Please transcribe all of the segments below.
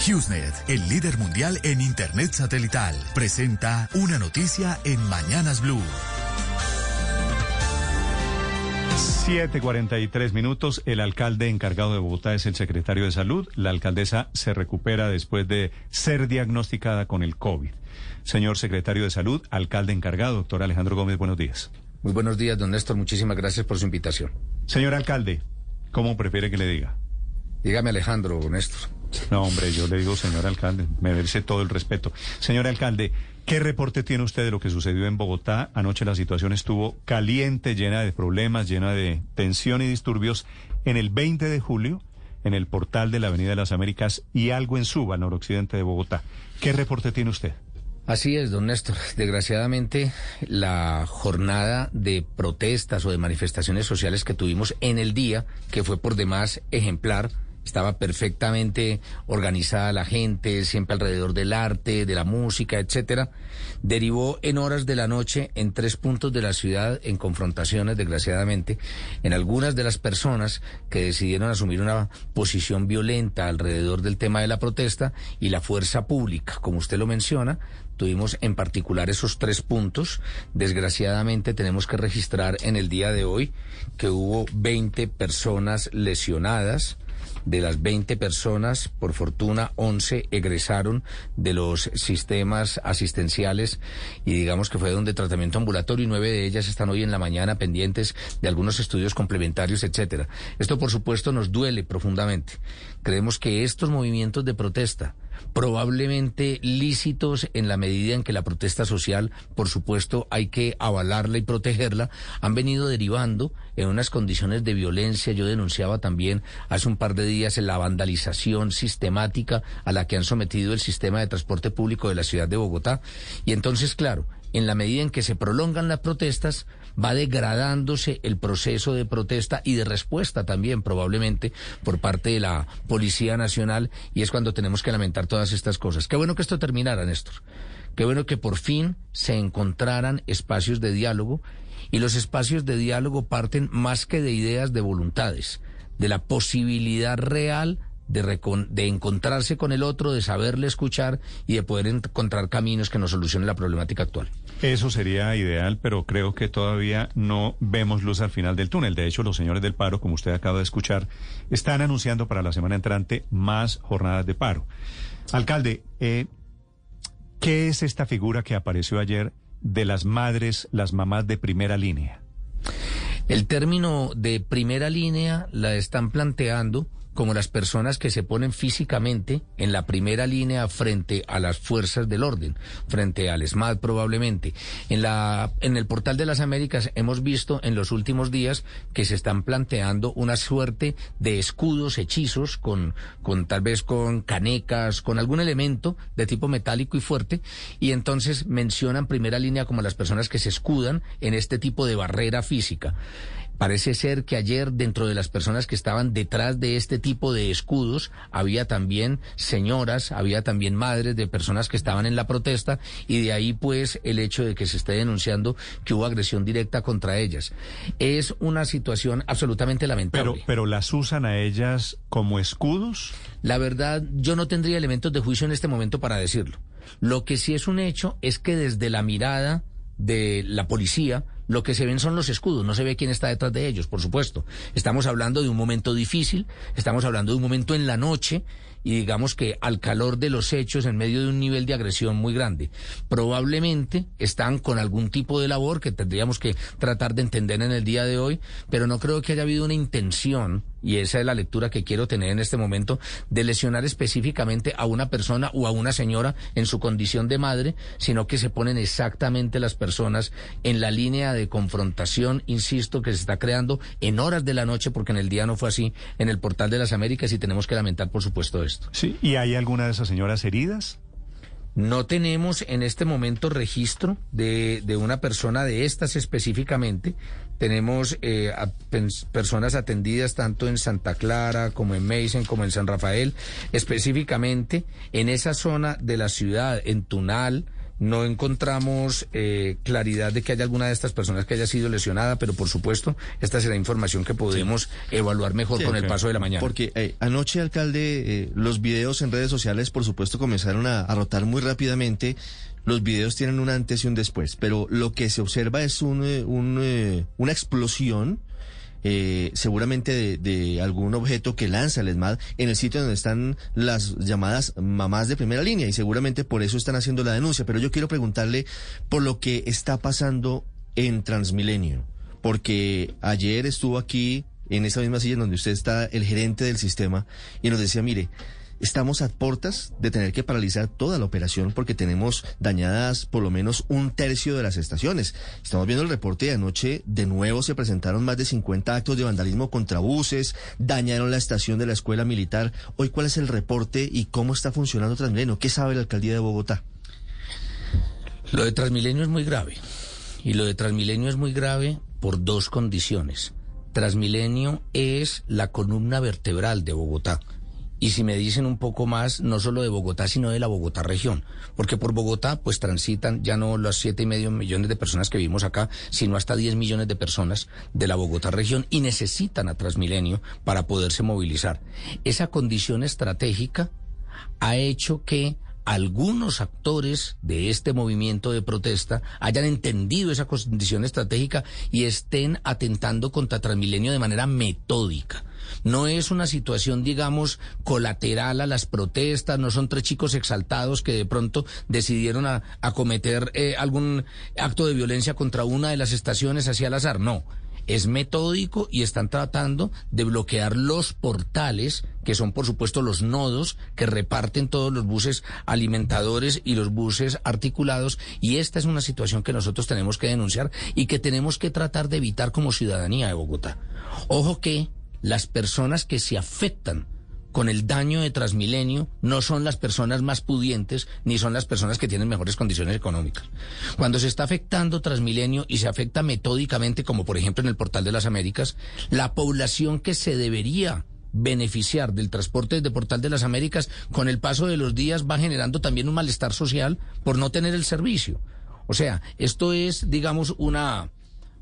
HughesNet, el líder mundial en Internet satelital, presenta una noticia en Mañanas Blue. 7:43 minutos. El alcalde encargado de Bogotá es el secretario de Salud. La alcaldesa se recupera después de ser diagnosticada con el COVID. Señor secretario de Salud, alcalde encargado, doctor Alejandro Gómez, buenos días. Muy buenos días, don Néstor. Muchísimas gracias por su invitación. Señor alcalde, ¿cómo prefiere que le diga? Dígame, Alejandro, Néstor. No, hombre, yo le digo, señor alcalde, me merece todo el respeto. Señor alcalde, ¿qué reporte tiene usted de lo que sucedió en Bogotá? Anoche la situación estuvo caliente, llena de problemas, llena de tensión y disturbios. En el 20 de julio, en el portal de la Avenida de las Américas y algo en Suba, noroccidente de Bogotá. ¿Qué reporte tiene usted? Así es, don Néstor. Desgraciadamente, la jornada de protestas o de manifestaciones sociales que tuvimos en el día, que fue por demás ejemplar, estaba perfectamente organizada la gente, siempre alrededor del arte, de la música, etcétera. Derivó en horas de la noche en tres puntos de la ciudad en confrontaciones, desgraciadamente, en algunas de las personas que decidieron asumir una posición violenta alrededor del tema de la protesta y la fuerza pública, como usted lo menciona, tuvimos en particular esos tres puntos. Desgraciadamente tenemos que registrar en el día de hoy que hubo 20 personas lesionadas. De las 20 personas, por fortuna, 11 egresaron de los sistemas asistenciales y digamos que fue donde tratamiento ambulatorio y nueve de ellas están hoy en la mañana pendientes de algunos estudios complementarios, etcétera. Esto, por supuesto, nos duele profundamente. Creemos que estos movimientos de protesta, probablemente lícitos en la medida en que la protesta social, por supuesto, hay que avalarla y protegerla, han venido derivando en unas condiciones de violencia. Yo denunciaba también hace un par de días la vandalización sistemática a la que han sometido el sistema de transporte público de la ciudad de Bogotá. Y entonces, claro, en la medida en que se prolongan las protestas, va degradándose el proceso de protesta y de respuesta también probablemente por parte de la Policía Nacional y es cuando tenemos que lamentar todas estas cosas. Qué bueno que esto terminara, Néstor. Qué bueno que por fin se encontraran espacios de diálogo y los espacios de diálogo parten más que de ideas de voluntades, de la posibilidad real de, de, encontrarse con el otro, de saberle escuchar y de poder encontrar caminos que nos solucionen la problemática actual. Eso sería ideal, pero creo que todavía no vemos luz al final del túnel. De hecho, los señores del paro, como usted acaba de escuchar, están anunciando para la semana entrante más jornadas de paro. Alcalde, eh, ¿qué es esta figura que apareció ayer de las madres, las mamás de primera línea? El término de primera línea la están planteando como las personas que se ponen físicamente en la primera línea frente a las fuerzas del orden, frente al SMAD probablemente. En la en el portal de las Américas hemos visto en los últimos días que se están planteando una suerte de escudos hechizos con con tal vez con canecas, con algún elemento de tipo metálico y fuerte y entonces mencionan primera línea como las personas que se escudan en este tipo de barrera física. Parece ser que ayer dentro de las personas que estaban detrás de este tipo de escudos había también señoras, había también madres de personas que estaban en la protesta y de ahí pues el hecho de que se esté denunciando que hubo agresión directa contra ellas. Es una situación absolutamente lamentable. Pero, pero las usan a ellas como escudos. La verdad, yo no tendría elementos de juicio en este momento para decirlo. Lo que sí es un hecho es que desde la mirada de la policía, lo que se ven son los escudos, no se ve quién está detrás de ellos, por supuesto. Estamos hablando de un momento difícil, estamos hablando de un momento en la noche y digamos que al calor de los hechos en medio de un nivel de agresión muy grande. Probablemente están con algún tipo de labor que tendríamos que tratar de entender en el día de hoy, pero no creo que haya habido una intención y esa es la lectura que quiero tener en este momento, de lesionar específicamente a una persona o a una señora en su condición de madre, sino que se ponen exactamente las personas en la línea de confrontación, insisto, que se está creando en horas de la noche, porque en el día no fue así, en el portal de las Américas y tenemos que lamentar, por supuesto, esto. Sí, ¿y hay alguna de esas señoras heridas? No tenemos en este momento registro de, de una persona de estas específicamente. Tenemos eh, a, personas atendidas tanto en Santa Clara como en Mason como en San Rafael, específicamente en esa zona de la ciudad, en Tunal, no encontramos eh, claridad de que haya alguna de estas personas que haya sido lesionada, pero por supuesto, esta será información que podemos evaluar mejor con el paso de la mañana. Porque eh, anoche, alcalde, eh, los videos en redes sociales, por supuesto, comenzaron a, a, rotar muy rápidamente. Los videos tienen un antes y un después, pero lo que se observa es un, un, una explosión eh, seguramente de, de, algún objeto que lanza el ESMAD en el sitio donde están las llamadas mamás de primera línea y seguramente por eso están haciendo la denuncia. Pero yo quiero preguntarle por lo que está pasando en Transmilenio, porque ayer estuvo aquí en esa misma silla donde usted está el gerente del sistema y nos decía, mire, Estamos a puertas de tener que paralizar toda la operación porque tenemos dañadas por lo menos un tercio de las estaciones. Estamos viendo el reporte de anoche, de nuevo se presentaron más de 50 actos de vandalismo contra buses, dañaron la estación de la escuela militar. Hoy, ¿cuál es el reporte y cómo está funcionando Transmilenio? ¿Qué sabe la alcaldía de Bogotá? Lo de Transmilenio es muy grave. Y lo de Transmilenio es muy grave por dos condiciones. Transmilenio es la columna vertebral de Bogotá y si me dicen un poco más, no solo de Bogotá, sino de la Bogotá región, porque por Bogotá pues transitan ya no los siete y medio millones de personas que vivimos acá, sino hasta 10 millones de personas de la Bogotá región y necesitan a Transmilenio para poderse movilizar. Esa condición estratégica ha hecho que algunos actores de este movimiento de protesta hayan entendido esa condición estratégica y estén atentando contra Transmilenio de manera metódica. No es una situación, digamos, colateral a las protestas, no son tres chicos exaltados que de pronto decidieron a, cometer eh, algún acto de violencia contra una de las estaciones hacia el azar, no es metódico y están tratando de bloquear los portales, que son por supuesto los nodos que reparten todos los buses alimentadores y los buses articulados. Y esta es una situación que nosotros tenemos que denunciar y que tenemos que tratar de evitar como ciudadanía de Bogotá. Ojo que las personas que se afectan con el daño de Transmilenio no son las personas más pudientes ni son las personas que tienen mejores condiciones económicas. Cuando se está afectando Transmilenio y se afecta metódicamente, como por ejemplo en el Portal de las Américas, la población que se debería beneficiar del transporte de Portal de las Américas con el paso de los días va generando también un malestar social por no tener el servicio. O sea, esto es, digamos, una,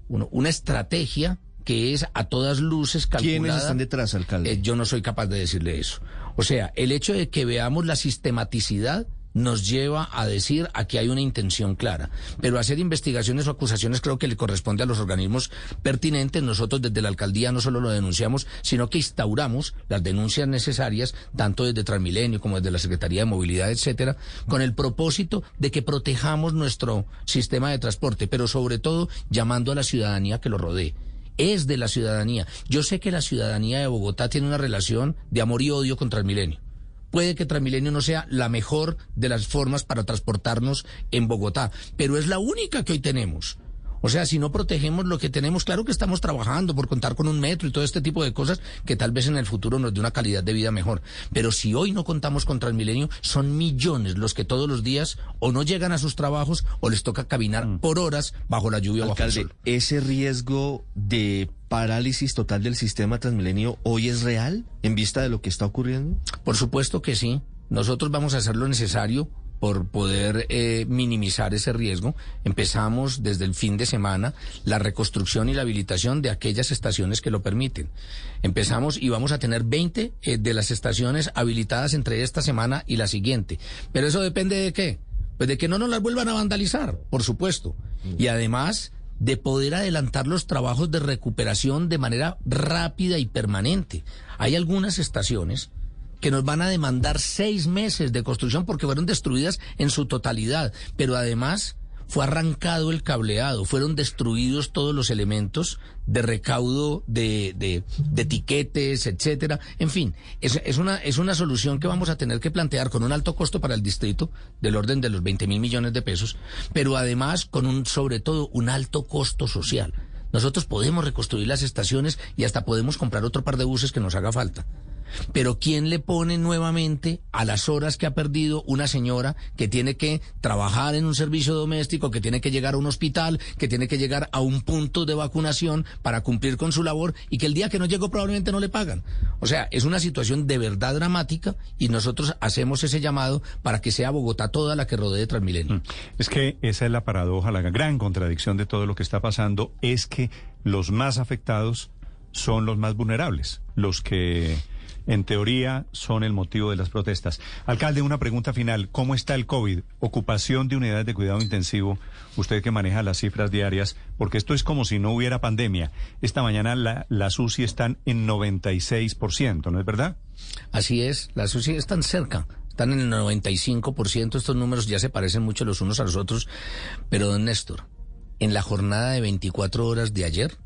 una estrategia que es a todas luces calculada. ¿Quiénes están detrás, alcalde? Eh, yo no soy capaz de decirle eso. O sea, el hecho de que veamos la sistematicidad nos lleva a decir aquí hay una intención clara. Pero hacer investigaciones o acusaciones creo que le corresponde a los organismos pertinentes. Nosotros desde la alcaldía no solo lo denunciamos, sino que instauramos las denuncias necesarias, tanto desde Transmilenio como desde la Secretaría de Movilidad, etcétera, con el propósito de que protejamos nuestro sistema de transporte, pero sobre todo llamando a la ciudadanía que lo rodee es de la ciudadanía. Yo sé que la ciudadanía de Bogotá tiene una relación de amor y odio con Transmilenio. Puede que Transmilenio no sea la mejor de las formas para transportarnos en Bogotá, pero es la única que hoy tenemos. O sea, si no protegemos lo que tenemos, claro que estamos trabajando por contar con un metro y todo este tipo de cosas que tal vez en el futuro nos dé una calidad de vida mejor. Pero si hoy no contamos con Transmilenio, son millones los que todos los días o no llegan a sus trabajos o les toca caminar mm. por horas bajo la lluvia o bajo el sol. ¿Ese riesgo de parálisis total del sistema Transmilenio hoy es real en vista de lo que está ocurriendo? Por supuesto que sí. Nosotros vamos a hacer lo necesario por poder eh, minimizar ese riesgo, empezamos desde el fin de semana la reconstrucción y la habilitación de aquellas estaciones que lo permiten. Empezamos y vamos a tener 20 eh, de las estaciones habilitadas entre esta semana y la siguiente. Pero eso depende de qué? Pues de que no nos las vuelvan a vandalizar, por supuesto. Y además de poder adelantar los trabajos de recuperación de manera rápida y permanente. Hay algunas estaciones que nos van a demandar seis meses de construcción porque fueron destruidas en su totalidad, pero además fue arrancado el cableado, fueron destruidos todos los elementos de recaudo de, de, de etiquetes, etcétera. En fin, es, es, una, es una solución que vamos a tener que plantear con un alto costo para el distrito, del orden de los 20 mil millones de pesos, pero además con un, sobre todo, un alto costo social. Nosotros podemos reconstruir las estaciones y hasta podemos comprar otro par de buses que nos haga falta. Pero ¿quién le pone nuevamente a las horas que ha perdido una señora que tiene que trabajar en un servicio doméstico, que tiene que llegar a un hospital, que tiene que llegar a un punto de vacunación para cumplir con su labor y que el día que no llegó probablemente no le pagan? O sea, es una situación de verdad dramática y nosotros hacemos ese llamado para que sea Bogotá toda la que rodee Transmilenio. Mm. Es que esa es la paradoja, la gran contradicción de todo lo que está pasando es que los más afectados son los más vulnerables, los que en teoría son el motivo de las protestas. Alcalde, una pregunta final. ¿Cómo está el COVID? Ocupación de unidades de cuidado intensivo, usted que maneja las cifras diarias, porque esto es como si no hubiera pandemia. Esta mañana la, las UCI están en 96%, ¿no es verdad? Así es, las UCI están cerca están en el 95%. Estos números ya se parecen mucho los unos a los otros. Pero, don Néstor, en la jornada de 24 horas de ayer,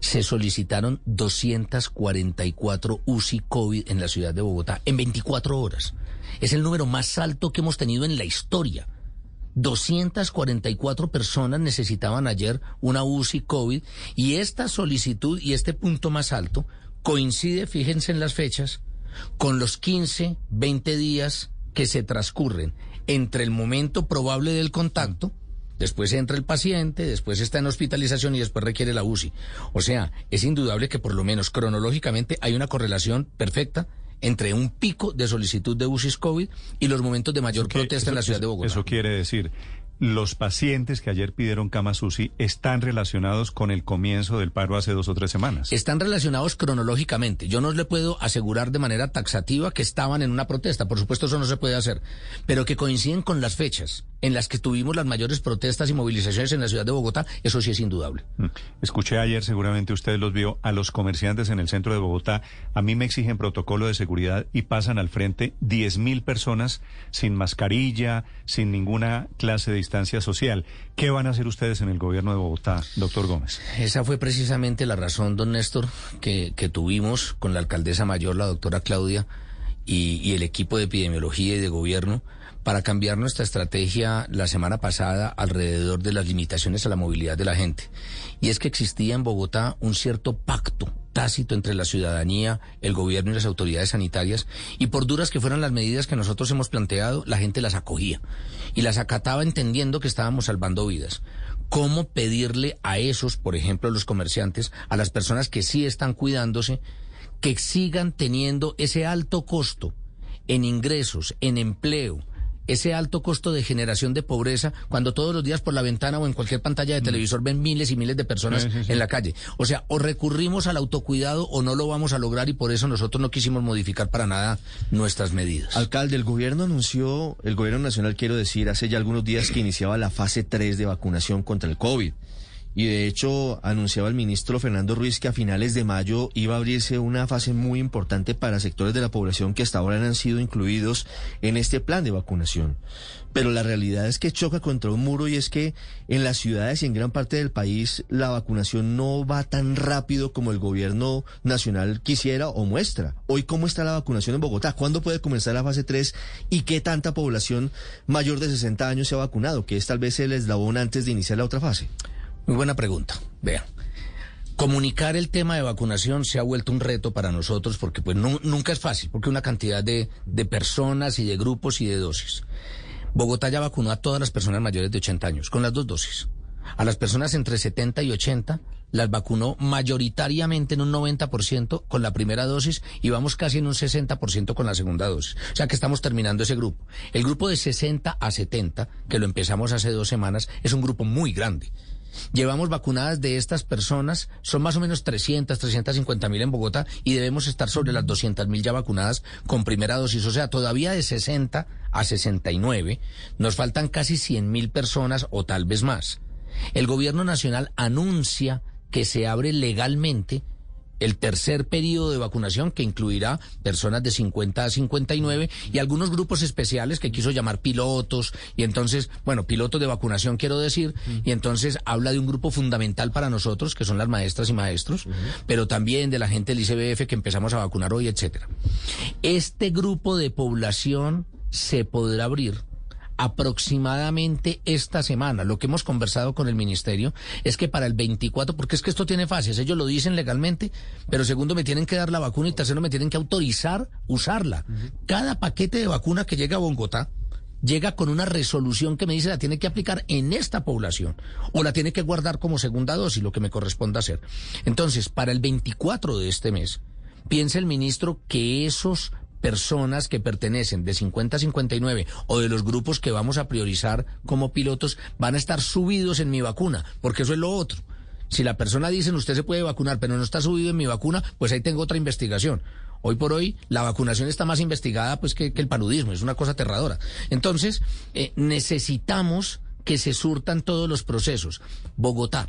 se solicitaron 244 UCI COVID en la ciudad de Bogotá en 24 horas. Es el número más alto que hemos tenido en la historia. 244 personas necesitaban ayer una UCI COVID y esta solicitud y este punto más alto coincide, fíjense en las fechas, con los 15, 20 días que se transcurren entre el momento probable del contacto, después entra el paciente, después está en hospitalización y después requiere la UCI. O sea, es indudable que por lo menos cronológicamente hay una correlación perfecta entre un pico de solicitud de UCI COVID y los momentos de mayor protesta en la ciudad de Bogotá. Eso quiere decir los pacientes que ayer pidieron cama SUSI están relacionados con el comienzo del paro hace dos o tres semanas. Están relacionados cronológicamente. Yo no le puedo asegurar de manera taxativa que estaban en una protesta. Por supuesto, eso no se puede hacer. Pero que coinciden con las fechas en las que tuvimos las mayores protestas y movilizaciones en la ciudad de Bogotá, eso sí es indudable. Mm. Escuché ayer, seguramente usted los vio, a los comerciantes en el centro de Bogotá. A mí me exigen protocolo de seguridad y pasan al frente 10 mil personas sin mascarilla, sin ninguna clase de distancia social. ¿Qué van a hacer ustedes en el gobierno de Bogotá, doctor Gómez? Esa fue precisamente la razón, don Néstor, que, que tuvimos con la alcaldesa mayor, la doctora Claudia, y, el equipo de epidemiología y de gobierno para cambiar nuestra estrategia la semana pasada alrededor de las limitaciones a la movilidad de la gente. Y es que existía en Bogotá un cierto pacto tácito entre la ciudadanía, el gobierno y las autoridades sanitarias, y por duras que fueran las medidas que nosotros hemos planteado, la gente las acogía y las acataba entendiendo que estábamos salvando vidas. ¿Cómo pedirle a esos, por ejemplo, los comerciantes, a las personas que sí están cuidándose, que sigan teniendo ese alto costo en ingresos, en empleo, ese alto costo de generación de pobreza cuando todos los días por la ventana o en cualquier pantalla de mm. televisor ven miles y miles de personas en la calle. O sea, o recurrimos al autocuidado o no lo vamos a lograr y por eso nosotros no quisimos modificar para nada nuestras medidas. Alcalde, el gobierno anunció, el gobierno nacional quiero decir, hace ya algunos días que iniciaba la fase 3 de vacunación contra el COVID. Y de hecho anunciaba el ministro Fernando Ruiz que a finales de mayo iba a abrirse una fase muy importante para sectores de la población que hasta ahora no han sido incluidos en este plan de vacunación. Pero la realidad es que choca contra un muro y es que en las ciudades y en gran parte del país la vacunación no va tan rápido como el gobierno nacional quisiera o muestra. Hoy, ¿cómo está la vacunación en Bogotá? ¿Cuándo puede comenzar la fase 3 y qué tanta población mayor de 60 años se ha vacunado? Que es tal vez el eslabón antes de iniciar la otra fase. Muy buena pregunta. Vean. Comunicar el tema de vacunación se ha vuelto un reto para nosotros porque pues nunca es fácil, porque una cantidad de, de personas y de grupos y de dosis. Bogotá ya vacunó a todas las personas mayores de 80 años, con las dos dosis. A las personas entre 70 y 80 las vacunó mayoritariamente en un 90% con la primera dosis y vamos casi en un 60% con la segunda dosis. O sea que estamos terminando ese grupo. El grupo de 60 a 70, que lo empezamos hace dos semanas, es un grupo muy grande. Llevamos vacunadas de estas personas, son más o menos 300, 350 mil en Bogotá y debemos estar sobre las 200 mil ya vacunadas con primera dosis. O sea, todavía de 60 a 69 nos faltan casi 100 mil personas o tal vez más. El gobierno nacional anuncia que se abre legalmente el tercer periodo de vacunación que incluirá personas de 50 a 59 y algunos grupos especiales que quiso llamar pilotos y entonces, bueno, pilotos de vacunación quiero decir, y entonces habla de un grupo fundamental para nosotros que son las maestras y maestros, pero también de la gente del ICBF que empezamos a vacunar hoy, etcétera. Este grupo de población se podrá abrir aproximadamente esta semana. Lo que hemos conversado con el ministerio es que para el 24, porque es que esto tiene fases, ellos lo dicen legalmente, pero segundo me tienen que dar la vacuna y tercero me tienen que autorizar usarla. Cada paquete de vacuna que llega a Bogotá llega con una resolución que me dice la tiene que aplicar en esta población o la tiene que guardar como segunda dosis, lo que me corresponda hacer. Entonces, para el 24 de este mes, piensa el ministro que esos personas que pertenecen de 50 a 59 o de los grupos que vamos a priorizar como pilotos van a estar subidos en mi vacuna, porque eso es lo otro. Si la persona dice usted se puede vacunar, pero no está subido en mi vacuna, pues ahí tengo otra investigación. Hoy por hoy la vacunación está más investigada pues que, el paludismo, es una cosa aterradora. Entonces, eh, necesitamos que se surtan todos los procesos. Bogotá,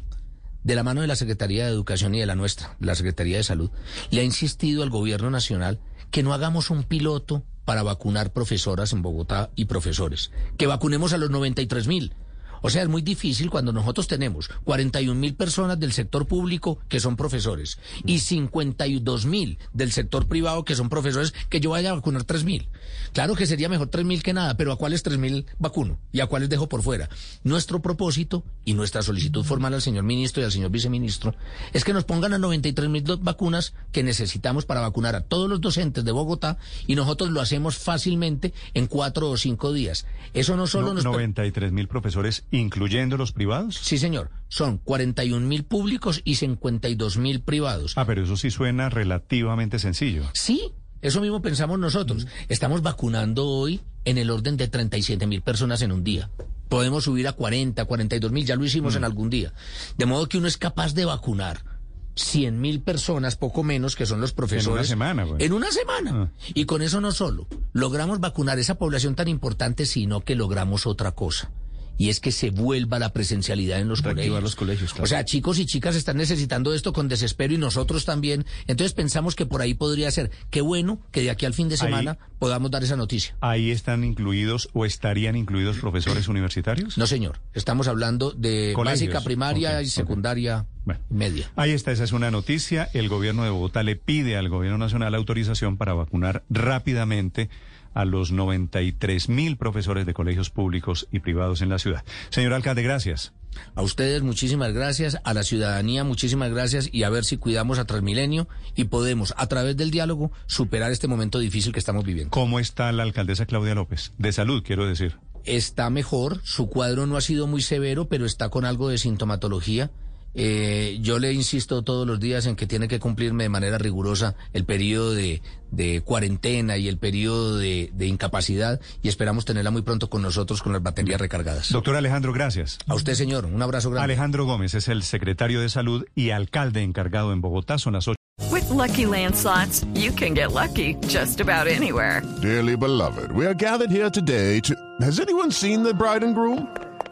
de la mano de la Secretaría de Educación y de la nuestra, la Secretaría de Salud, le ha insistido al gobierno nacional que no hagamos un piloto para vacunar profesoras en Bogotá y profesores, que vacunemos a los 93 mil o sea, es muy difícil cuando nosotros tenemos 41 mil personas del sector público que son profesores y 52 mil del sector privado que son profesores que yo vaya a vacunar 3 mil. Claro que sería mejor 3 mil que nada, pero ¿a cuáles 3 mil vacuno? ¿Y a cuáles dejo por fuera? Nuestro propósito y nuestra solicitud formal al señor ministro y al señor viceministro es que nos pongan a 93 mil vacunas que necesitamos para vacunar a todos los docentes de Bogotá y nosotros lo hacemos fácilmente en cuatro o cinco días. Eso no solo nos... 93 mil profesores ¿Incluyendo los privados? Sí, señor. Son 41 mil públicos y 52 mil privados. Ah, pero eso sí suena relativamente sencillo. Sí, eso mismo pensamos nosotros. Estamos vacunando hoy en el orden de 37 mil personas en un día. Podemos subir a 40, 42 mil, ya lo hicimos en mm. algún día. De modo que uno es capaz de vacunar 100 mil personas, poco menos, que son los profesores. En una semana, En una semana. Ah. Y con eso no solo logramos vacunar esa población tan importante, sino que logramos otra cosa y es que se vuelva la presencialidad en los colegios. los colegios O sea, chicos y chicas están necesitando esto con desespero y nosotros también. Entonces pensamos que por ahí podría ser. Qué bueno que de aquí al fin de semana podamos dar esa noticia. ¿Ahí están incluidos o estarían incluidos profesores universitarios? No, señor. Estamos hablando de básica, primaria y secundaria. media. Ahí está, esa es una noticia. El gobierno de Bogotá le pide al gobierno nacional autorización para vacunar rápidamente a los 93 mil profesores de colegios públicos y privados en la ciudad. Señor alcalde, gracias. A ustedes muchísimas gracias, a la ciudadanía muchísimas gracias y a ver si cuidamos a Transmilenio y podemos a través del diálogo superar este momento difícil que estamos viviendo. ¿Cómo está la alcaldesa Claudia López? De salud, quiero decir. Está mejor, su cuadro no ha sido muy severo, pero está con algo de sintomatología. Eh, yo le insisto todos los días en que tiene que cumplirme de manera rigurosa el periodo de, cuarentena y el periodo de, incapacidad y esperamos tenerla muy pronto con nosotros con las baterías recargadas. Doctor Alejandro, gracias. A usted, señor. Un abrazo grande. Alejandro Gómez es el secretario de Salud y alcalde encargado en Bogotá. Son las 8. With lucky landslots, you can get lucky just about anywhere. Dearly beloved, we are gathered here today to. Has anyone seen the bride and groom?